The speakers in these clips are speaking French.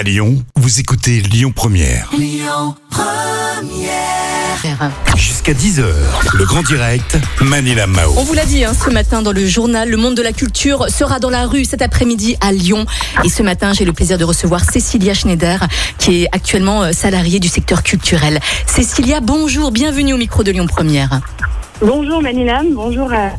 À Lyon, vous écoutez Lyon Première. Jusqu'à 10h, le grand direct, Manila Mao. On vous l'a dit hein, ce matin dans le journal, le monde de la culture sera dans la rue cet après-midi à Lyon. Et ce matin, j'ai le plaisir de recevoir Cécilia Schneider, qui est actuellement euh, salariée du secteur culturel. Cécilia, bonjour, bienvenue au micro de Lyon Première. Bonjour Manilam, bonjour à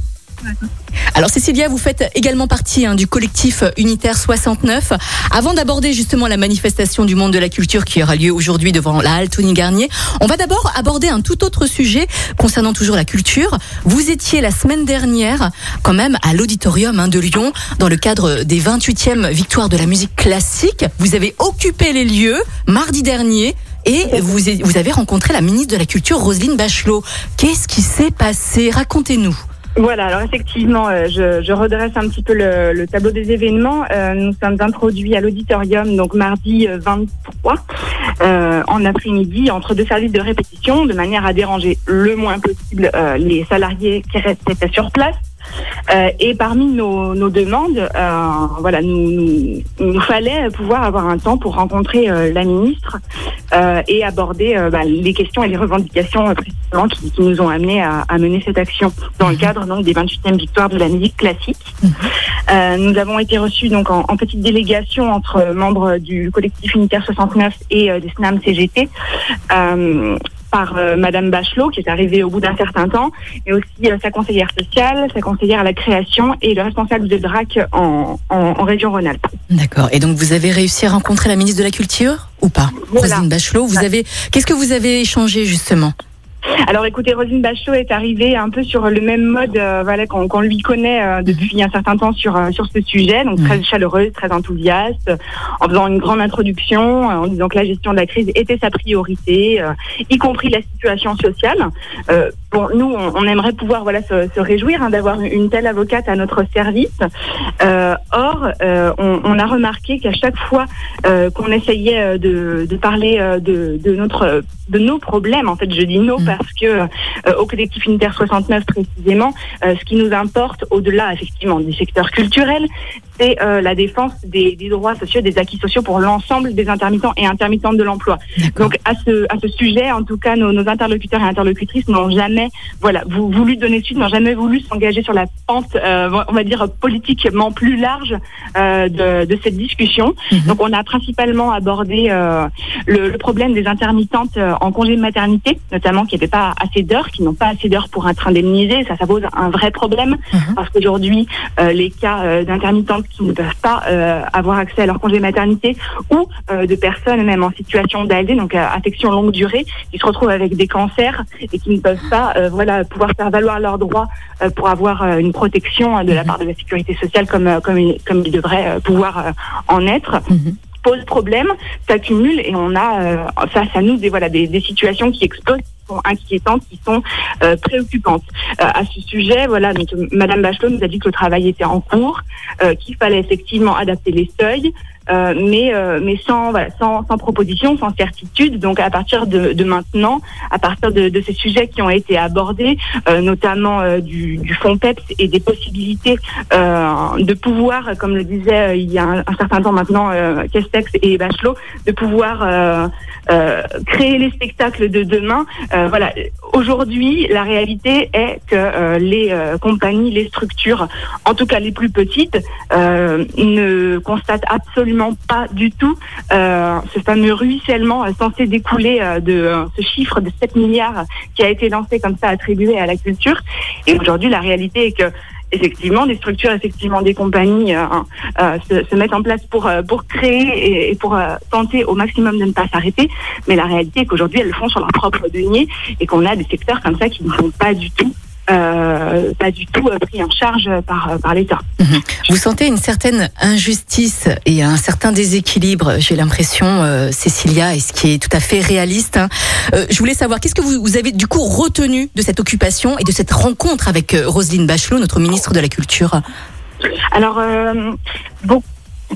alors Cécilia, vous faites également partie hein, du collectif Unitaire 69. Avant d'aborder justement la manifestation du monde de la culture qui aura lieu aujourd'hui devant la halle Tony Garnier, on va d'abord aborder un tout autre sujet concernant toujours la culture. Vous étiez la semaine dernière quand même à l'auditorium hein, de Lyon dans le cadre des 28e victoires de la musique classique. Vous avez occupé les lieux mardi dernier. Et vous, vous avez rencontré la ministre de la Culture, Roselyne Bachelot. Qu'est-ce qui s'est passé? Racontez-nous. Voilà, alors effectivement, euh, je, je, redresse un petit peu le, le tableau des événements. Euh, nous sommes introduits à l'auditorium, donc mardi 23, euh, en après-midi, entre deux services de répétition, de manière à déranger le moins possible les salariés qui restaient sur place. Euh, et parmi nos, demandes, euh, voilà, nous, nous, fallait pouvoir avoir un temps pour rencontrer euh, la ministre et aborder bah, les questions et les revendications précisément qui, nous ont amenés à, mener cette action dans le cadre donc des 28e victoires de la musique classique. Nous avons été reçus donc en, en, petite délégation entre membres du collectif unitaire 69 et des SNAM CGT par euh, Madame Bachelot, qui est arrivée au bout d'un certain temps, et aussi euh, sa conseillère sociale, sa conseillère à la création et le responsable de DRAC en, en, région Rhône-Alpes. D'accord. Et donc vous avez réussi à rencontrer la ministre de la Culture ou pas? Rosine Bachelot, vous avez qu'est-ce que vous avez échangé justement? Alors écoutez, Rosine Bachelot est arrivée un peu sur le même mode euh, voilà, qu'on lui connaît euh, depuis un certain temps sur, euh, sur ce sujet, donc très chaleureuse, très enthousiaste, en faisant une grande introduction, en disant que la gestion de la crise était sa priorité, y compris la situation sociale. bon, nous, on, aimerait pouvoir voilà, se, se réjouir hein, d'avoir une telle avocate à notre service. or, on, on, a remarqué qu'à chaque fois qu'on essayait de, de parler de, de, notre, de nos problèmes, en fait, je dis nos parce que euh, au collectif unitaire 69 précisément, euh, ce qui nous importe au-delà effectivement du secteur culturel, c'est euh, la défense des, des, droits sociaux, des acquis sociaux pour l'ensemble des intermittents et intermittentes de l'emploi. Donc à ce, à ce sujet, en tout cas, nos, nos interlocuteurs et interlocutrices n'ont jamais voilà, voulu donner suite, n'ont jamais voulu s'engager sur la pente, on va dire, politiquement plus large de, de, cette discussion. Mhm. Donc on a principalement abordé le, le, problème des intermittentes en congé de maternité, notamment qui pas assez d'heures, qui n'ont pas assez d'heures pour être indemnisées. Ça, ça pose un vrai problème mhm. parce qu'aujourd'hui, euh, les cas euh, d'intermittentes qui ne peuvent pas euh, avoir accès à leur congé maternité ou de personnes même en situation d'ALD, donc affection longue durée, qui se retrouvent avec des cancers et qui ne peuvent pas, voilà, pouvoir faire valoir leurs droits pour avoir une protection de la part de la sécurité sociale comme comme comme ils devraient pouvoir en être. Mhm pose problème, s'accumule et on a euh, face à nous des voilà des, des situations qui explosent, inquiétantes, qui sont euh, préoccupantes. Euh, à ce sujet, voilà, donc Madame Bachelot nous a dit que le travail était en cours, euh, qu'il fallait effectivement adapter les seuils, euh, mais euh, mais sans, voilà, sans sans proposition, sans certitude. Donc à partir de, de maintenant, à partir de, de, ces sujets qui ont été abordés, euh, notamment du, du fonds PEPS et des possibilités de pouvoir, comme le disait il y a un, certain temps maintenant Castex et Bachelot, de pouvoir créer les spectacles de demain. voilà, aujourd'hui, la réalité est que les compagnies, les structures, en tout cas les plus petites, ne constatent absolument pas du tout euh, ce fameux ruissellement euh, censé découler euh, de ce chiffre de 7 milliards qui a été lancé comme ça, attribué à la culture. Et aujourd'hui, la réalité est que effectivement, des structures, effectivement, des compagnies se, mettent en place pour pour créer et, pour tenter au maximum de ne pas s'arrêter. Mais la réalité est qu'aujourd'hui, elles le font sur leur propre denier et qu'on a des secteurs comme ça qui ne font pas du tout euh, pas du tout euh, pris en charge par, euh, par l'État. Mhm. Vous sentez une certaine injustice et un certain déséquilibre, j'ai l'impression, Cécilia, et ce qui est tout à fait réaliste. Hein. je voulais savoir, qu'est-ce que vous, vous, avez du coup retenu de cette occupation et de cette rencontre avec Roselyne Bachelot, notre ministre de la Culture? Alors,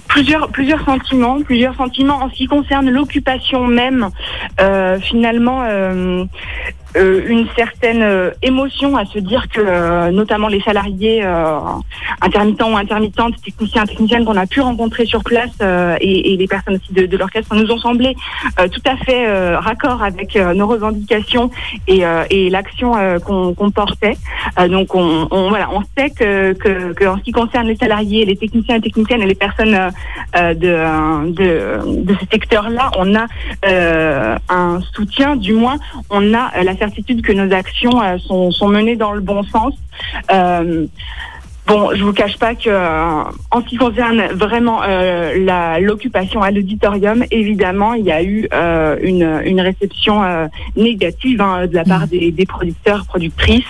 plusieurs plusieurs sentiments, plusieurs sentiments en ce qui concerne l'occupation même. Euh, finalement, euh, une certaine euh, émotion à se dire que euh, notamment les salariés intermittents ou intermittentes, techniciens, techniciennes qu'on a pu rencontrer sur place et, et, les personnes aussi de, de l'orchestre nous ont semblé tout à fait raccord avec nos revendications et, et l'action qu'on portait. donc on, on, voilà, on sait que, que, que, en ce qui concerne les salariés, les techniciens et techniciennes et les personnes de, de, de ce secteur-là, on a un soutien, du moins on a la certitude que nos actions euh, sont, sont, menées dans le bon sens. Euh, Bon, je vous cache pas que euh, en ce qui concerne vraiment euh, l'occupation à l'auditorium, évidemment, il y a eu euh, une, une réception euh, négative hein, de la part des, des producteurs, productrices,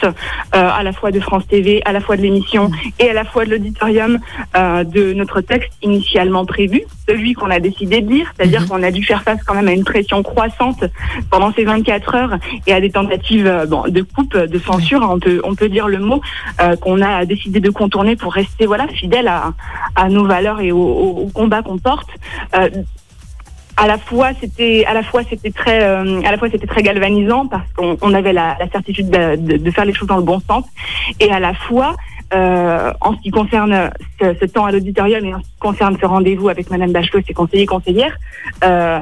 à la fois de France TV, à la fois de l'émission et à la fois de l'auditorium de notre texte initialement prévu, celui qu'on a décidé de lire, c'est-à-dire mhm. qu'on a dû faire face quand même à une pression croissante pendant ces 24 heures et à des tentatives bon, de coupe, de censure, on peut on peut dire le mot qu'on a décidé de tourner pour rester voilà fidèle à, nos valeurs et au, combat qu'on porte. Euh, à la fois c'était à la fois c'était très euh, à la fois c'était très galvanisant parce qu'on on avait la, certitude de, faire les choses dans le bon sens et à la fois euh, en ce qui concerne ce, ce temps à l'auditorium et en ce qui concerne ce rendez-vous avec Madame Bachelot et ses conseillers conseillères euh,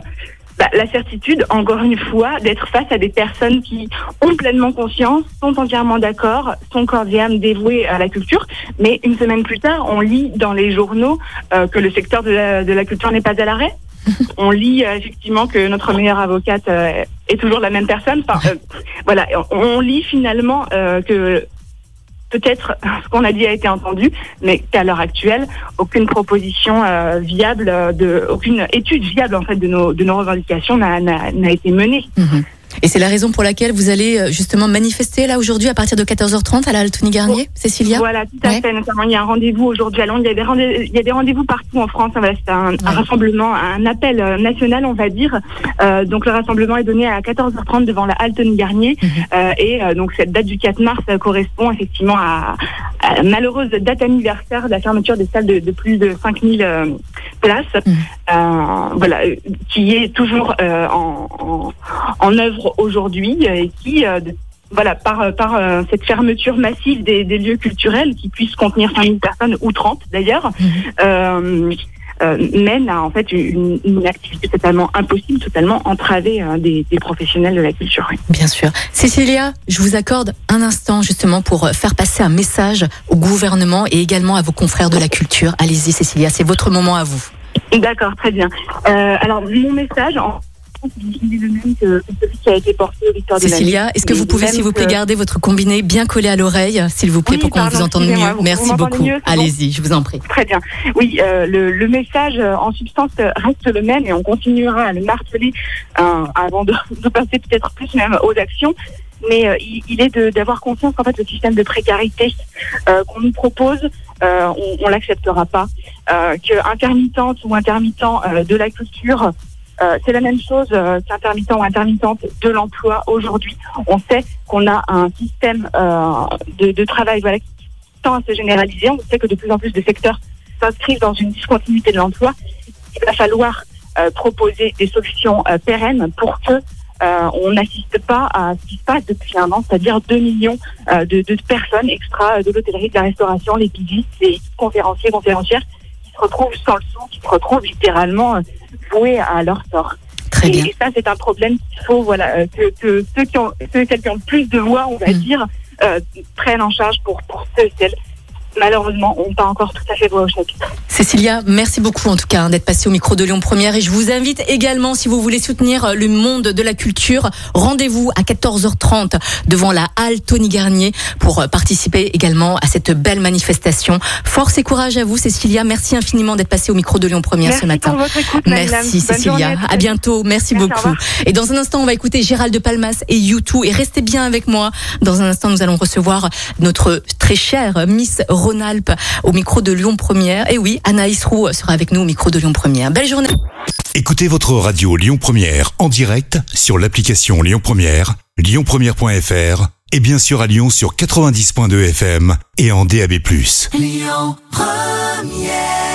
bah, la certitude, encore une fois, d'être face à des personnes qui ont pleinement conscience, sont entièrement d'accord, sont cordialement dévouées à la culture. Mais une semaine plus tard, on lit dans les journaux euh, que le secteur de la, de la culture n'est pas à l'arrêt. on lit euh, effectivement que notre meilleure avocate euh, est toujours la même personne. Enfin, voilà, on lit finalement que peut-être ce qu'on a dit a été entendu, mais qu'à l'heure actuelle, aucune proposition euh, viable, de, aucune étude viable en fait de nos, de nos revendications n'a été menée. Mhm. Et c'est la raison pour laquelle vous allez euh, justement manifester là aujourd'hui à partir de 14h30 à la Altony Garnier, Cécilia Voilà, tout à fait. Notamment, il y a un rendez-vous aujourd'hui à Londres. Il y a des rendez rendez-vous partout en France. Voilà, c'est un, rassemblement, un appel euh, national, on va dire. Euh, donc le rassemblement est donné à 14h30 devant la Altony Garnier. Mhm. euh, et euh, donc cette date du 4 mars correspond effectivement à, à, la malheureuse date anniversaire de la fermeture des salles de, de plus de 5000 places. Mhm. voilà, qui est toujours en, en, en œuvre aujourd'hui et qui euh, voilà, par, euh, par euh, cette fermeture massive des, des, lieux culturels qui puissent contenir 5000 personnes ou 30 d'ailleurs, mhm. euh, mène à en fait une, une, activité totalement impossible, totalement entravée des, des, professionnels de la culture. Bien sûr. Cécilia, je vous accorde un instant justement pour faire passer un message au gouvernement et également à vos confrères de la culture. Allez-y Cécilia, c'est votre moment à vous. D'accord, très bien. alors mon message, en il est le même que celui qui a été porté au Victoire Cécilia, est-ce que vous pouvez, s'il vous plaît, garder votre combiné bien collé à l'oreille, s'il vous plaît, pour qu'on vous entende mieux? Merci beaucoup. Allez-y, je vous en prie. Très bien. Oui, euh, le, le, message euh, en substance reste le même et on continuera à le marteler euh, avant de, de passer peut-être plus même aux actions mais euh, il, il, est d'avoir conscience qu'en fait le système de précarité euh, qu'on nous propose, euh, on, on l'acceptera pas. que intermittente ou intermittent de la culture euh, c'est la même chose euh, qu'intermittent ou intermittente de l'emploi aujourd'hui. On sait qu'on a un système euh, de, de, travail voilà, qui tend à se généraliser. On sait que de plus en plus de secteurs s'inscrivent dans une discontinuité de l'emploi. Il va falloir euh, proposer des solutions euh, pérennes pour que on n'assiste pas à ce qui se passe depuis un an, c'est-à-dire 2 millions de, de, personnes extra de l'hôtellerie, de la restauration, les pigistes, les conférenciers, conférencières qui se retrouvent sans le son, qui se retrouvent littéralement voués à leur sort. Très bien. Et ça, c'est un problème qu'il faut, voilà, euh, que, que, ceux, qui ont, ceux qui ont plus de voix, on va mm. dire, euh, prennent en charge pour, pour ceux et celles malheureusement, on pas encore tout à fait voix au chapitre. Cécilia, merci beaucoup en tout cas hein, d'être passée au micro de Lyon Première et je vous invite également, si vous voulez soutenir euh, le monde de la culture, rendez-vous à 14h30 devant la halle Tony Garnier pour euh, participer également à cette belle manifestation. Force et courage à vous, Cécilia. Merci infiniment d'être passée au micro de Lyon Première merci ce matin. Pour votre écoute, merci Cécilia. À, bientôt. Merci, merci beaucoup. Et dans un instant, on va écouter Gérald de Palmas et YouTube et restez bien avec moi. Dans un instant, nous allons recevoir notre très chère Miss Rhône-Alpes au micro de Lyon Première. Et oui, Anaïs Roux sera avec nous au micro de Lyon Première. Belle journée. Écoutez votre radio Lyon Première en direct sur l'application Lyon Première, lyonpremière.fr et bien sûr à Lyon sur 90.2 FM et en DAB+. Lyon Première